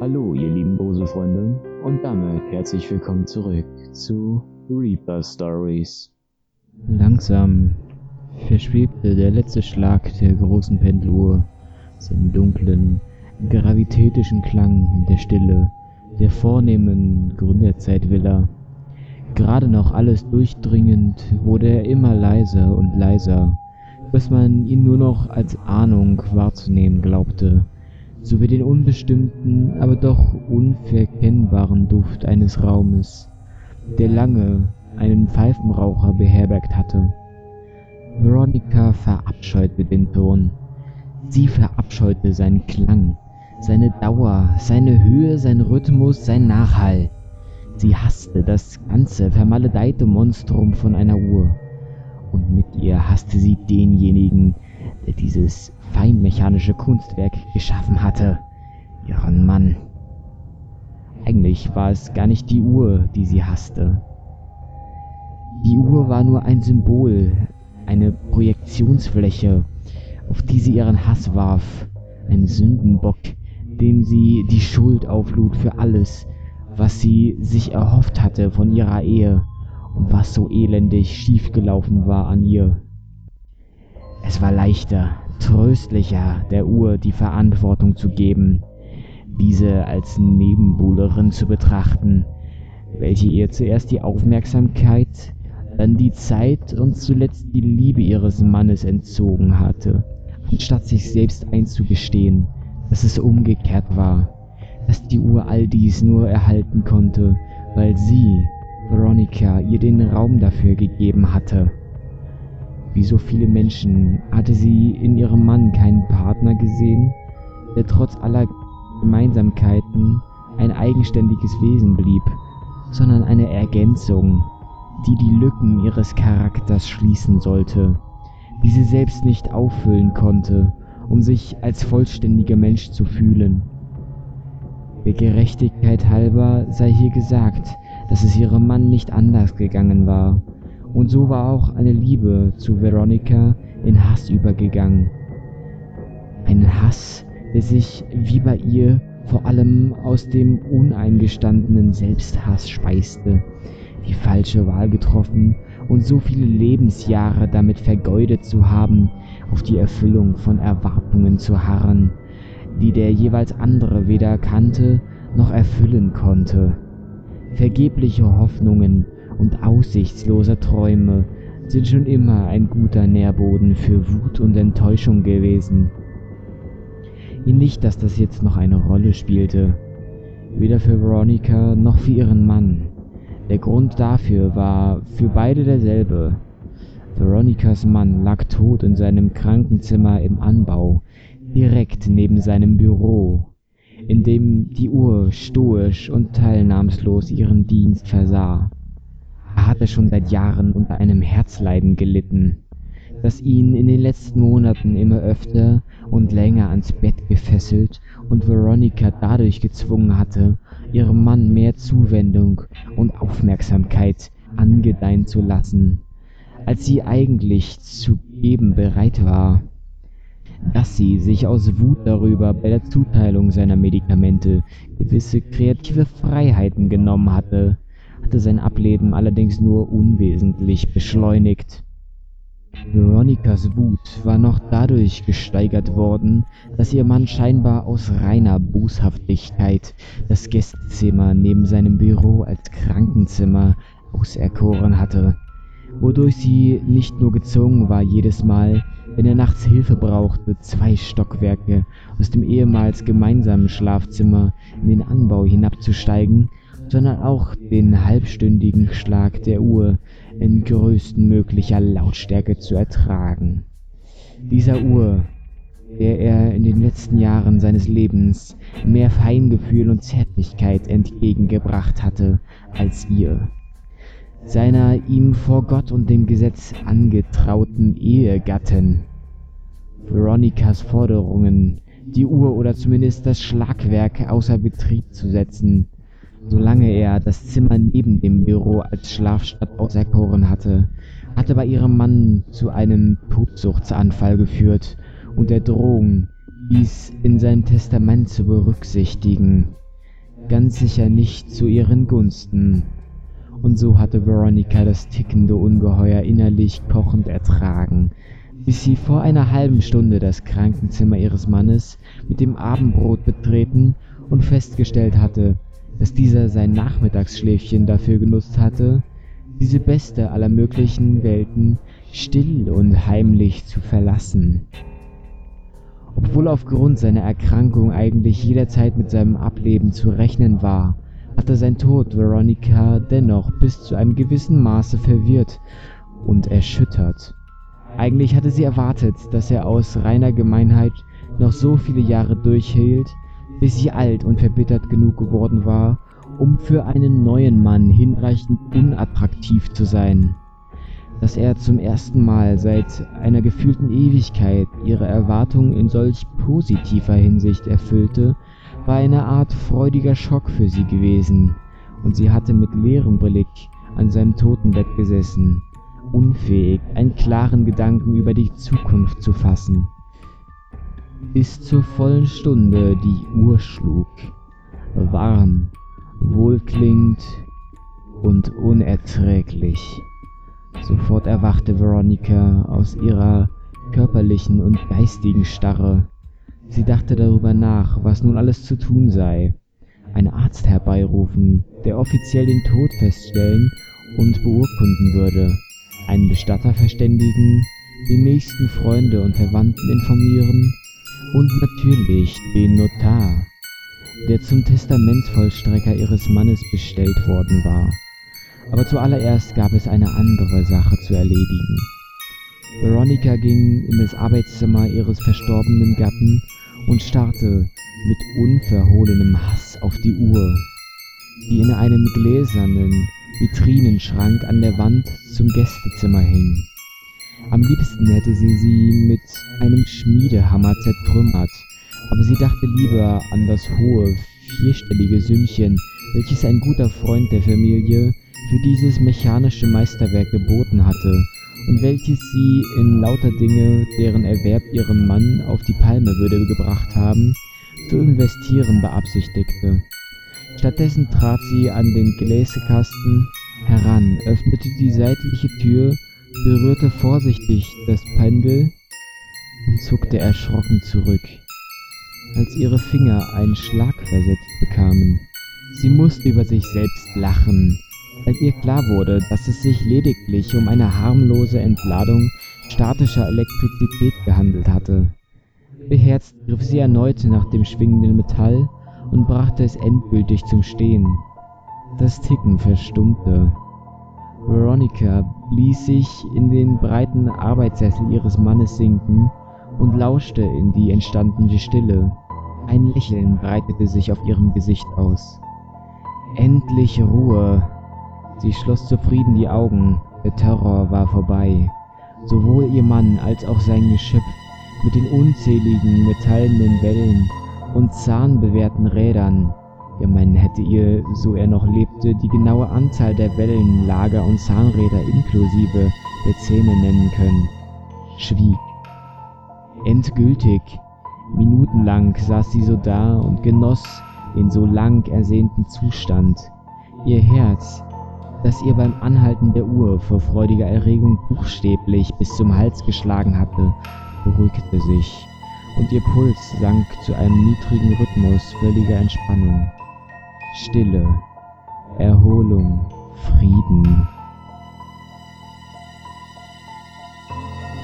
Hallo, ihr lieben Bose-Freunde, und damit herzlich willkommen zurück zu Reaper Stories. Langsam verschwebte der letzte Schlag der großen Pendeluhr seinen dunklen, gravitätischen Klang in der Stille der vornehmen Gründerzeitvilla. Gerade noch alles durchdringend wurde er immer leiser und leiser, bis man ihn nur noch als Ahnung wahrzunehmen glaubte sowie den unbestimmten, aber doch unverkennbaren Duft eines Raumes, der lange einen Pfeifenraucher beherbergt hatte. Veronica verabscheute den Ton. Sie verabscheute seinen Klang, seine Dauer, seine Höhe, sein Rhythmus, sein Nachhall. Sie hasste das ganze vermaledeite Monstrum von einer Uhr. Und mit ihr hasste sie denjenigen, der dieses feinmechanische Kunstwerk geschaffen hatte. Ihren Mann. Eigentlich war es gar nicht die Uhr, die sie hasste. Die Uhr war nur ein Symbol, eine Projektionsfläche, auf die sie ihren Hass warf, ein Sündenbock, dem sie die Schuld auflud für alles, was sie sich erhofft hatte von ihrer Ehe und was so elendig schiefgelaufen war an ihr. Es war leichter, tröstlicher, der Uhr die Verantwortung zu geben, diese als Nebenbuhlerin zu betrachten, welche ihr zuerst die Aufmerksamkeit, dann die Zeit und zuletzt die Liebe ihres Mannes entzogen hatte, anstatt sich selbst einzugestehen, dass es umgekehrt war, dass die Uhr all dies nur erhalten konnte, weil sie, Veronica, ihr den Raum dafür gegeben hatte. Wie so viele Menschen hatte sie in ihrem Mann keinen Partner gesehen, der trotz aller Gemeinsamkeiten ein eigenständiges Wesen blieb, sondern eine Ergänzung, die die Lücken ihres Charakters schließen sollte, die sie selbst nicht auffüllen konnte, um sich als vollständiger Mensch zu fühlen. Der Gerechtigkeit halber sei hier gesagt, dass es ihrem Mann nicht anders gegangen war und so war auch eine Liebe zu Veronica in Hass übergegangen. Ein Hass, der sich wie bei ihr vor allem aus dem uneingestandenen Selbsthass speiste, die falsche Wahl getroffen und so viele Lebensjahre damit vergeudet zu haben, auf die Erfüllung von Erwartungen zu harren, die der jeweils andere weder kannte noch erfüllen konnte. Vergebliche Hoffnungen und aussichtsloser Träume sind schon immer ein guter Nährboden für Wut und Enttäuschung gewesen. Nicht, dass das jetzt noch eine Rolle spielte, weder für Veronica noch für ihren Mann. Der Grund dafür war für beide derselbe. Veronicas Mann lag tot in seinem Krankenzimmer im Anbau, direkt neben seinem Büro, in dem die Uhr stoisch und teilnahmslos ihren Dienst versah. Er hatte schon seit Jahren unter einem Herzleiden gelitten, das ihn in den letzten Monaten immer öfter und länger ans Bett gefesselt und Veronica dadurch gezwungen hatte, ihrem Mann mehr Zuwendung und Aufmerksamkeit angedeihen zu lassen, als sie eigentlich zu geben bereit war. Dass sie sich aus Wut darüber bei der Zuteilung seiner Medikamente gewisse kreative Freiheiten genommen hatte, hatte sein Ableben allerdings nur unwesentlich beschleunigt. Veronicas Wut war noch dadurch gesteigert worden, dass ihr Mann scheinbar aus reiner Boshaftigkeit das Gästezimmer neben seinem Büro als Krankenzimmer auserkoren hatte, wodurch sie nicht nur gezwungen war, jedes Mal, wenn er nachts Hilfe brauchte, zwei Stockwerke aus dem ehemals gemeinsamen Schlafzimmer in den Anbau hinabzusteigen, sondern auch den halbstündigen Schlag der Uhr in größtmöglicher Lautstärke zu ertragen. Dieser Uhr, der er in den letzten Jahren seines Lebens mehr Feingefühl und Zärtlichkeit entgegengebracht hatte als ihr, seiner ihm vor Gott und dem Gesetz angetrauten Ehegatten. Veronicas Forderungen, die Uhr oder zumindest das Schlagwerk außer Betrieb zu setzen, solange er das Zimmer neben dem Büro als Schlafstatt auserkoren hatte, hatte bei ihrem Mann zu einem Tobsuchtsanfall geführt und der Drohung, dies in sein Testament zu berücksichtigen. ganz sicher nicht zu ihren Gunsten. Und so hatte Veronica das tickende Ungeheuer innerlich kochend ertragen, bis sie vor einer halben Stunde das Krankenzimmer ihres Mannes mit dem Abendbrot betreten und festgestellt hatte, dass dieser sein Nachmittagsschläfchen dafür genutzt hatte, diese beste aller möglichen Welten still und heimlich zu verlassen. Obwohl aufgrund seiner Erkrankung eigentlich jederzeit mit seinem Ableben zu rechnen war, hatte sein Tod Veronica dennoch bis zu einem gewissen Maße verwirrt und erschüttert. Eigentlich hatte sie erwartet, dass er aus reiner Gemeinheit noch so viele Jahre durchhielt, bis sie alt und verbittert genug geworden war, um für einen neuen Mann hinreichend unattraktiv zu sein. Dass er zum ersten Mal seit einer gefühlten Ewigkeit ihre Erwartungen in solch positiver Hinsicht erfüllte, war eine Art freudiger Schock für sie gewesen, und sie hatte mit leerem Blick an seinem Totenbett gesessen, unfähig, einen klaren Gedanken über die Zukunft zu fassen. Bis zur vollen Stunde die Uhr schlug, warm, wohlklingend und unerträglich. Sofort erwachte Veronica aus ihrer körperlichen und geistigen Starre. Sie dachte darüber nach, was nun alles zu tun sei. Einen Arzt herbeirufen, der offiziell den Tod feststellen und beurkunden würde, einen Bestatter verständigen, die nächsten Freunde und Verwandten informieren und natürlich den Notar, der zum Testamentsvollstrecker ihres Mannes bestellt worden war. Aber zuallererst gab es eine andere Sache zu erledigen. Veronica ging in das Arbeitszimmer ihres verstorbenen Gatten und starrte mit unverhohlenem Hass auf die Uhr, die in einem gläsernen Vitrinenschrank an der Wand zum Gästezimmer hing. Am liebsten hätte sie sie mit einem Schmiedehammer zertrümmert, aber sie dachte lieber an das hohe, vierstellige Sümmchen, welches ein guter Freund der Familie für dieses mechanische Meisterwerk geboten hatte und welches sie in lauter Dinge, deren Erwerb ihrem Mann auf die Palme würde gebracht haben, zu investieren beabsichtigte. Stattdessen trat sie an den Gläsekasten heran, öffnete die seitliche Tür, berührte vorsichtig das Pendel und zuckte erschrocken zurück, als ihre Finger einen Schlag versetzt bekamen. Sie musste über sich selbst lachen, als ihr klar wurde, dass es sich lediglich um eine harmlose Entladung statischer Elektrizität gehandelt hatte. Beherzt griff sie erneut nach dem schwingenden Metall und brachte es endgültig zum Stehen. Das Ticken verstummte. Veronica ließ sich in den breiten Arbeitssessel ihres Mannes sinken und lauschte in die entstandene Stille. Ein Lächeln breitete sich auf ihrem Gesicht aus. Endlich Ruhe, Sie schloss zufrieden die Augen, der Terror war vorbei. Sowohl ihr Mann als auch sein Geschöpf mit den unzähligen metallenen Wellen und zahnbewehrten Rädern. Ihr Mann hätte ihr, so er noch lebte, die genaue Anzahl der Wellen, Lager und Zahnräder inklusive der Zähne nennen können. Schwieg. Endgültig. Minutenlang saß sie so da und genoss den so lang ersehnten Zustand. Ihr Herz, das ihr beim Anhalten der Uhr vor freudiger Erregung buchstäblich bis zum Hals geschlagen hatte, beruhigte sich, und ihr Puls sank zu einem niedrigen Rhythmus völliger Entspannung. Stille, Erholung, Frieden.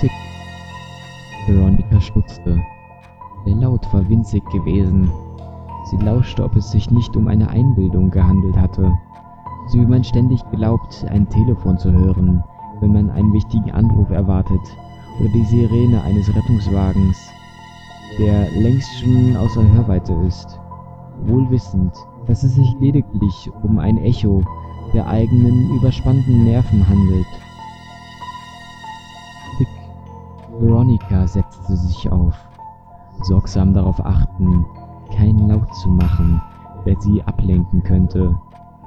Tick. Veronica stutzte. Der Laut war winzig gewesen. Sie lauschte, ob es sich nicht um eine Einbildung gehandelt hatte so wie man ständig glaubt, ein Telefon zu hören, wenn man einen wichtigen Anruf erwartet, oder die Sirene eines Rettungswagens, der längst schon außer Hörweite ist, wohl wissend, dass es sich lediglich um ein Echo der eigenen überspannten Nerven handelt. Dick Veronica setzte sich auf, sorgsam darauf achten, keinen Laut zu machen, der sie ablenken könnte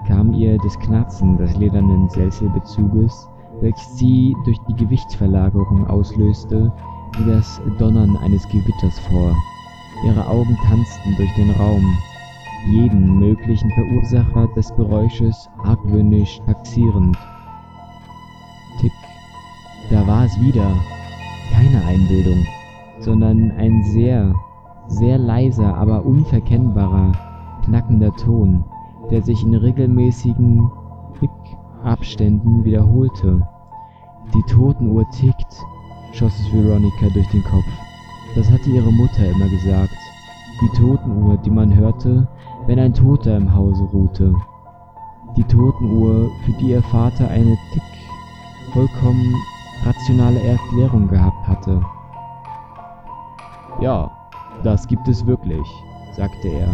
kam ihr das Knarzen des ledernen Sesselbezuges, welches sie durch die Gewichtsverlagerung auslöste, wie das Donnern eines Gewitters vor. Ihre Augen tanzten durch den Raum. Jeden möglichen Verursacher des Geräusches argwöhnisch taxierend. Tick, da war es wieder. Keine Einbildung, sondern ein sehr, sehr leiser, aber unverkennbarer, knackender Ton, der sich in regelmäßigen Tick-Abständen wiederholte. Die Totenuhr tickt, schoss es Veronica durch den Kopf. Das hatte ihre Mutter immer gesagt. Die Totenuhr, die man hörte, wenn ein Toter im Hause ruhte. Die Totenuhr, für die ihr Vater eine Tick vollkommen rationale Erklärung gehabt hatte. Ja, das gibt es wirklich, sagte er,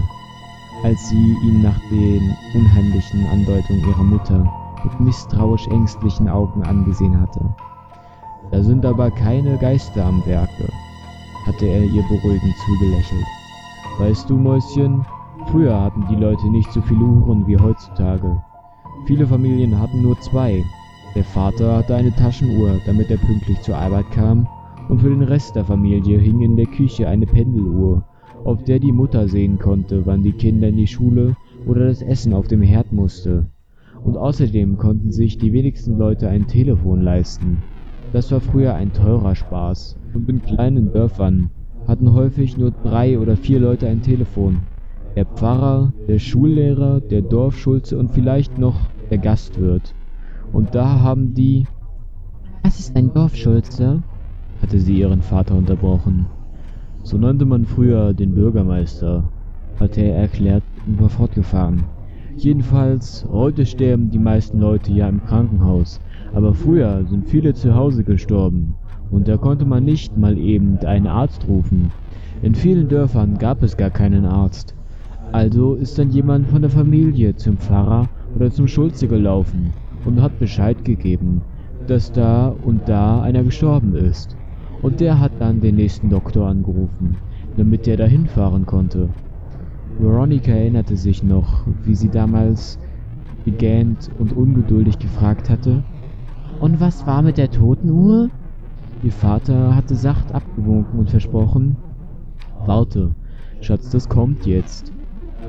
als sie ihn nach den unheimlichen Andeutungen ihrer Mutter mit misstrauisch ängstlichen Augen angesehen hatte. Da sind aber keine Geister am Werke, hatte er ihr beruhigend zugelächelt. Weißt du, Mäuschen, früher hatten die Leute nicht so viele Uhren wie heutzutage. Viele Familien hatten nur zwei. Der Vater hatte eine Taschenuhr, damit er pünktlich zur Arbeit kam, und für den Rest der Familie hing in der Küche eine Pendeluhr, auf der die Mutter sehen konnte, wann die Kinder in die Schule oder das Essen auf dem Herd musste. Und außerdem konnten sich die wenigsten Leute ein Telefon leisten. Das war früher ein teurer Spaß, und in kleinen Dörfern hatten häufig nur drei oder vier Leute ein Telefon. Der Pfarrer, der Schullehrer, der Dorfschulze und vielleicht noch der Gastwirt. Und da haben die... Was ist ein Dorfschulze? hatte sie ihren Vater unterbrochen. So nannte man früher den Bürgermeister, hatte er erklärt und war fortgefahren. Jedenfalls, heute sterben die meisten Leute ja im Krankenhaus, aber früher sind viele zu Hause gestorben, und da konnte man nicht mal eben einen Arzt rufen. In vielen Dörfern gab es gar keinen Arzt. Also ist dann jemand von der Familie zum Pfarrer oder zum Schulze gelaufen und hat Bescheid gegeben, dass da und da einer gestorben ist. Und der hat dann den nächsten Doktor angerufen, damit der dahin fahren konnte. Veronica erinnerte sich noch, wie sie damals begähnt und ungeduldig gefragt hatte, Und was war mit der Totenuhr? Ihr Vater hatte sacht abgewunken und versprochen, Warte, Schatz, das kommt jetzt.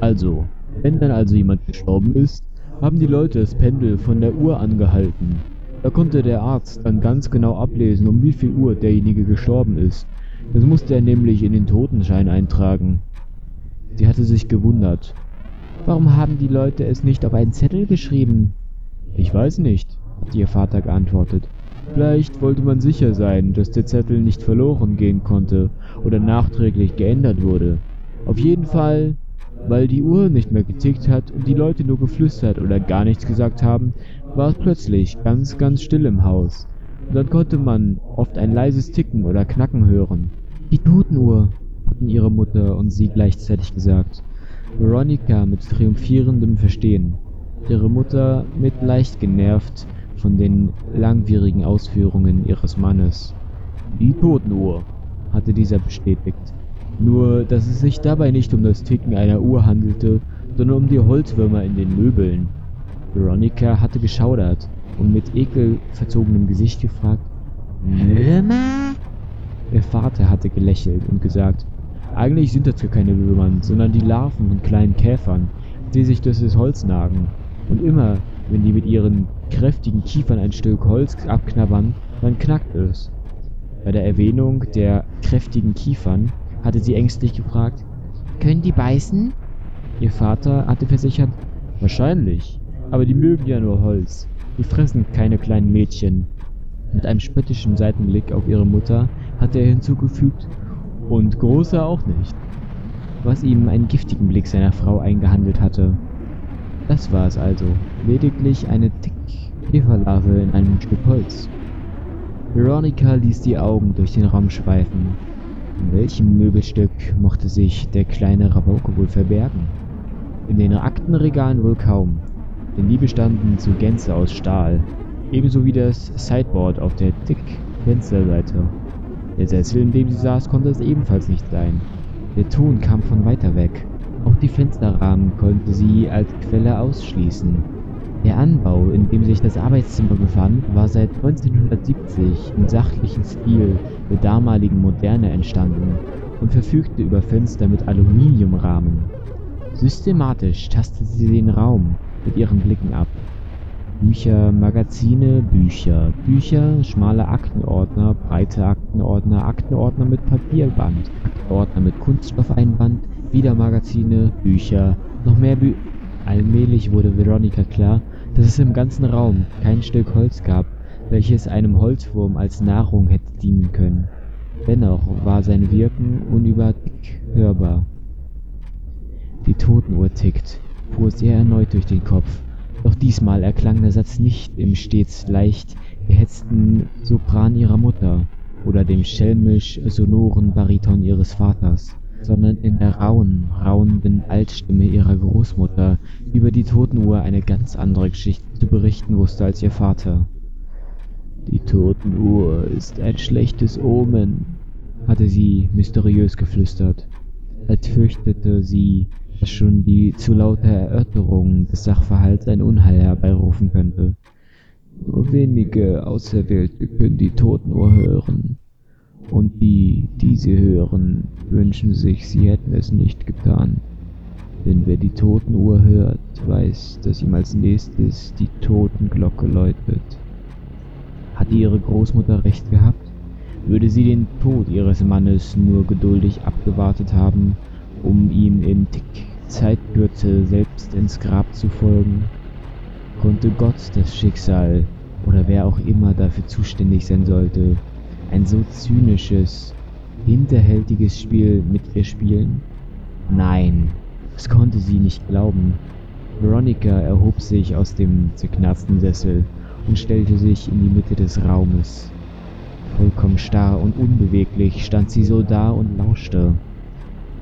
Also, wenn dann also jemand gestorben ist, haben die Leute das Pendel von der Uhr angehalten. Da konnte der Arzt dann ganz genau ablesen, um wie viel Uhr derjenige gestorben ist. Das musste er nämlich in den Totenschein eintragen. Sie hatte sich gewundert. Warum haben die Leute es nicht auf einen Zettel geschrieben? Ich weiß nicht, hat ihr Vater geantwortet. Vielleicht wollte man sicher sein, dass der Zettel nicht verloren gehen konnte oder nachträglich geändert wurde. Auf jeden Fall, weil die Uhr nicht mehr getickt hat und die Leute nur geflüstert oder gar nichts gesagt haben, war es plötzlich ganz, ganz still im Haus. Und dann konnte man oft ein leises Ticken oder Knacken hören. Die Totenuhr, hatten ihre Mutter und sie gleichzeitig gesagt. Veronica mit triumphierendem Verstehen, ihre Mutter mit leicht genervt von den langwierigen Ausführungen ihres Mannes. Die Totenuhr, hatte dieser bestätigt. Nur, dass es sich dabei nicht um das Ticken einer Uhr handelte, sondern um die Holzwürmer in den Möbeln. Veronica hatte geschaudert und mit ekelverzogenem Gesicht gefragt, Würmer? Ihr Vater hatte gelächelt und gesagt, eigentlich sind das gar keine Würmer, sondern die Larven von kleinen Käfern, die sich durch das Holz nagen. Und immer, wenn die mit ihren kräftigen Kiefern ein Stück Holz abknabbern, dann knackt es. Bei der Erwähnung der kräftigen Kiefern hatte sie ängstlich gefragt, Können die beißen? Ihr Vater hatte versichert, wahrscheinlich, aber die mögen ja nur Holz. Die fressen keine kleinen Mädchen. Mit einem spöttischen Seitenblick auf ihre Mutter hatte er hinzugefügt, und große auch nicht. Was ihm einen giftigen Blick seiner Frau eingehandelt hatte. Das war es also, lediglich eine Tick-Käferlarve in einem Stück Holz. Veronica ließ die Augen durch den Raum schweifen. In welchem Möbelstück mochte sich der kleine Rabauke wohl verbergen? In den Aktenregalen wohl kaum, denn die bestanden zur Gänze aus Stahl, ebenso wie das Sideboard auf der Tick-Fensterseite. Der Sessel, in dem sie saß, konnte es ebenfalls nicht sein. Der Ton kam von weiter weg. Auch die Fensterrahmen konnte sie als Quelle ausschließen. Der Anbau, in dem sich das Arbeitszimmer befand, war seit 1970 im sachlichen Stil der damaligen Moderne entstanden und verfügte über Fenster mit Aluminiumrahmen. Systematisch tastete sie den Raum mit ihren Blicken ab. Bücher, Magazine, Bücher, Bücher, schmale Aktenordner, breite Aktenordner, Aktenordner mit Papierband, Aktenordner mit Kunststoffeinband, wieder Magazine, Bücher, noch mehr Bü Allmählich wurde Veronica klar, dass es im ganzen Raum kein Stück Holz gab, welches einem Holzwurm als Nahrung hätte dienen können. Dennoch war sein Wirken unüberdick hörbar. Die Totenuhr tickt, fuhr es ihr erneut durch den Kopf. Doch diesmal erklang der Satz nicht im stets leicht gehetzten Sopran ihrer Mutter oder dem schelmisch sonoren Bariton ihres Vaters, sondern in der rauen, rauenden Altstimme ihrer Großmutter, die über die Totenuhr eine ganz andere Geschichte zu berichten wusste als ihr Vater. Die Totenuhr ist ein schlechtes Omen, hatte sie mysteriös geflüstert, als fürchtete sie, dass schon die zu laute Erörterung des Sachverhalts ein Unheil herbeirufen könnte. Nur wenige Auserwählte können die Totenuhr hören, und die, die sie hören, wünschen sich, sie hätten es nicht getan. Denn wer die Totenuhr hört, weiß, dass ihm als nächstes die Totenglocke läutet. Hatte ihre Großmutter recht gehabt? Würde sie den Tod ihres Mannes nur geduldig abgewartet haben, um ihm in Tick Zeitkürze selbst ins Grab zu folgen? Konnte Gott das Schicksal oder wer auch immer dafür zuständig sein sollte, ein so zynisches, hinterhältiges Spiel mit ihr spielen? Nein, das konnte sie nicht glauben. Veronica erhob sich aus dem zerknarzten Sessel und stellte sich in die Mitte des Raumes. Vollkommen starr und unbeweglich stand sie so da und lauschte,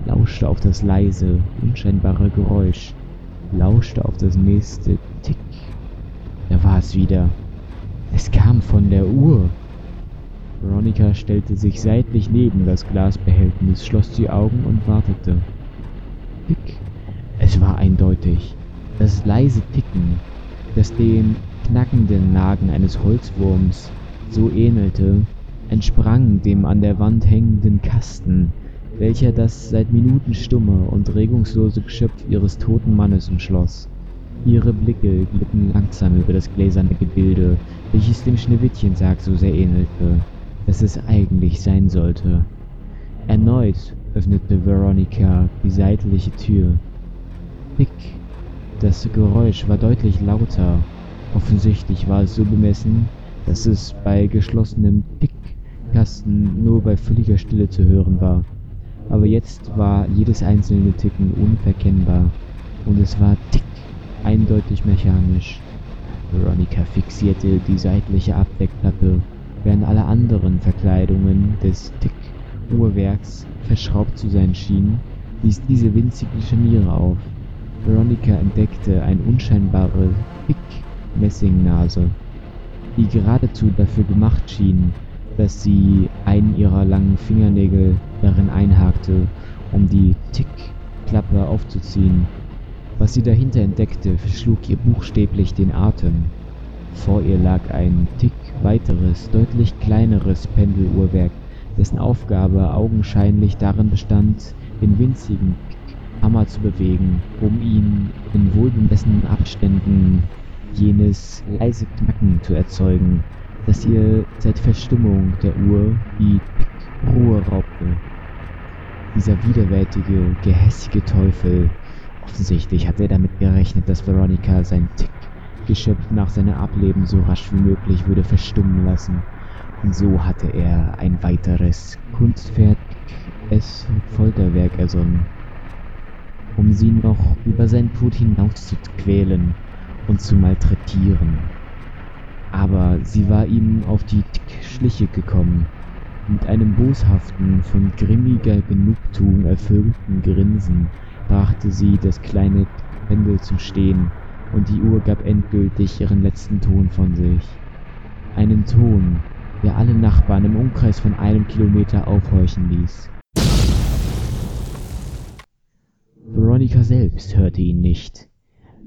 lauschte auf das leise, unscheinbare Geräusch, lauschte auf das nächste Tick. Da war es wieder. Es kam von der Uhr. Veronica stellte sich seitlich neben das Glasbehältnis, schloss die Augen und wartete. Tick. Es war eindeutig. Das leise Ticken, das dem knackenden Nagen eines Holzwurms so ähnelte, entsprang dem an der Wand hängenden Kasten, welcher das seit Minuten stumme und regungslose Geschöpf ihres toten Mannes umschloss. Ihre Blicke glitten langsam über das gläserne Gebilde, welches dem Schneewittchensarg so sehr ähnelte, dass es eigentlich sein sollte. Erneut öffnete Veronica die seitliche Tür. Pick. Das Geräusch war deutlich lauter Offensichtlich war es so bemessen, dass es bei geschlossenem Tickkasten nur bei völliger Stille zu hören war. Aber jetzt war jedes einzelne Ticken unverkennbar und es war tick eindeutig mechanisch. Veronica fixierte die seitliche Abdeckplatte, während alle anderen Verkleidungen des Tick-Uhrwerks verschraubt zu sein schienen, wies diese winzige Scharniere auf. Veronica entdeckte ein unscheinbares Tick Messingnase, die geradezu dafür gemacht schien, dass sie einen ihrer langen Fingernägel darin einhakte, um die Tick-Klappe aufzuziehen. Was sie dahinter entdeckte, verschlug ihr buchstäblich den Atem. Vor ihr lag ein Tick weiteres, deutlich kleineres Pendeluhrwerk, dessen Aufgabe augenscheinlich darin bestand, den winzigen Hammer zu bewegen, um ihn in wohlbemessenen Abständen jenes leise Knacken zu erzeugen, das ihr seit Verstimmung der Uhr die Ruhe raubte. Dieser widerwärtige, gehässige Teufel. Offensichtlich hatte er damit gerechnet, dass Veronica sein Tick-Geschöpf nach seiner Ableben so rasch wie möglich würde verstummen lassen. Und so hatte er ein weiteres, kunstfertiges Folterwerk ersonnen, um sie noch über seinen Tod hinaus zu quälen und zu malträtieren. Aber sie war ihm auf die Schliche gekommen. Mit einem boshaften, von grimmiger Genugtuung erfüllten Grinsen brachte sie das kleine Pendel zum Stehen, und die Uhr gab endgültig ihren letzten Ton von sich. Einen Ton, der alle Nachbarn im Umkreis von einem Kilometer aufhorchen ließ. Veronica selbst hörte ihn nicht.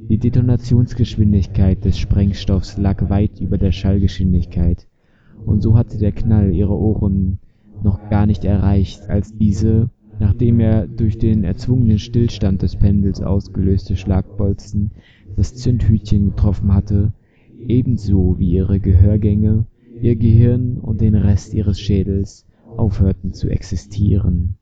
Die Detonationsgeschwindigkeit des Sprengstoffs lag weit über der Schallgeschwindigkeit, und so hatte der Knall ihre Ohren noch gar nicht erreicht, als diese, nachdem er durch den erzwungenen Stillstand des Pendels ausgelöste Schlagbolzen das Zündhütchen getroffen hatte, ebenso wie ihre Gehörgänge, ihr Gehirn und den Rest ihres Schädels aufhörten zu existieren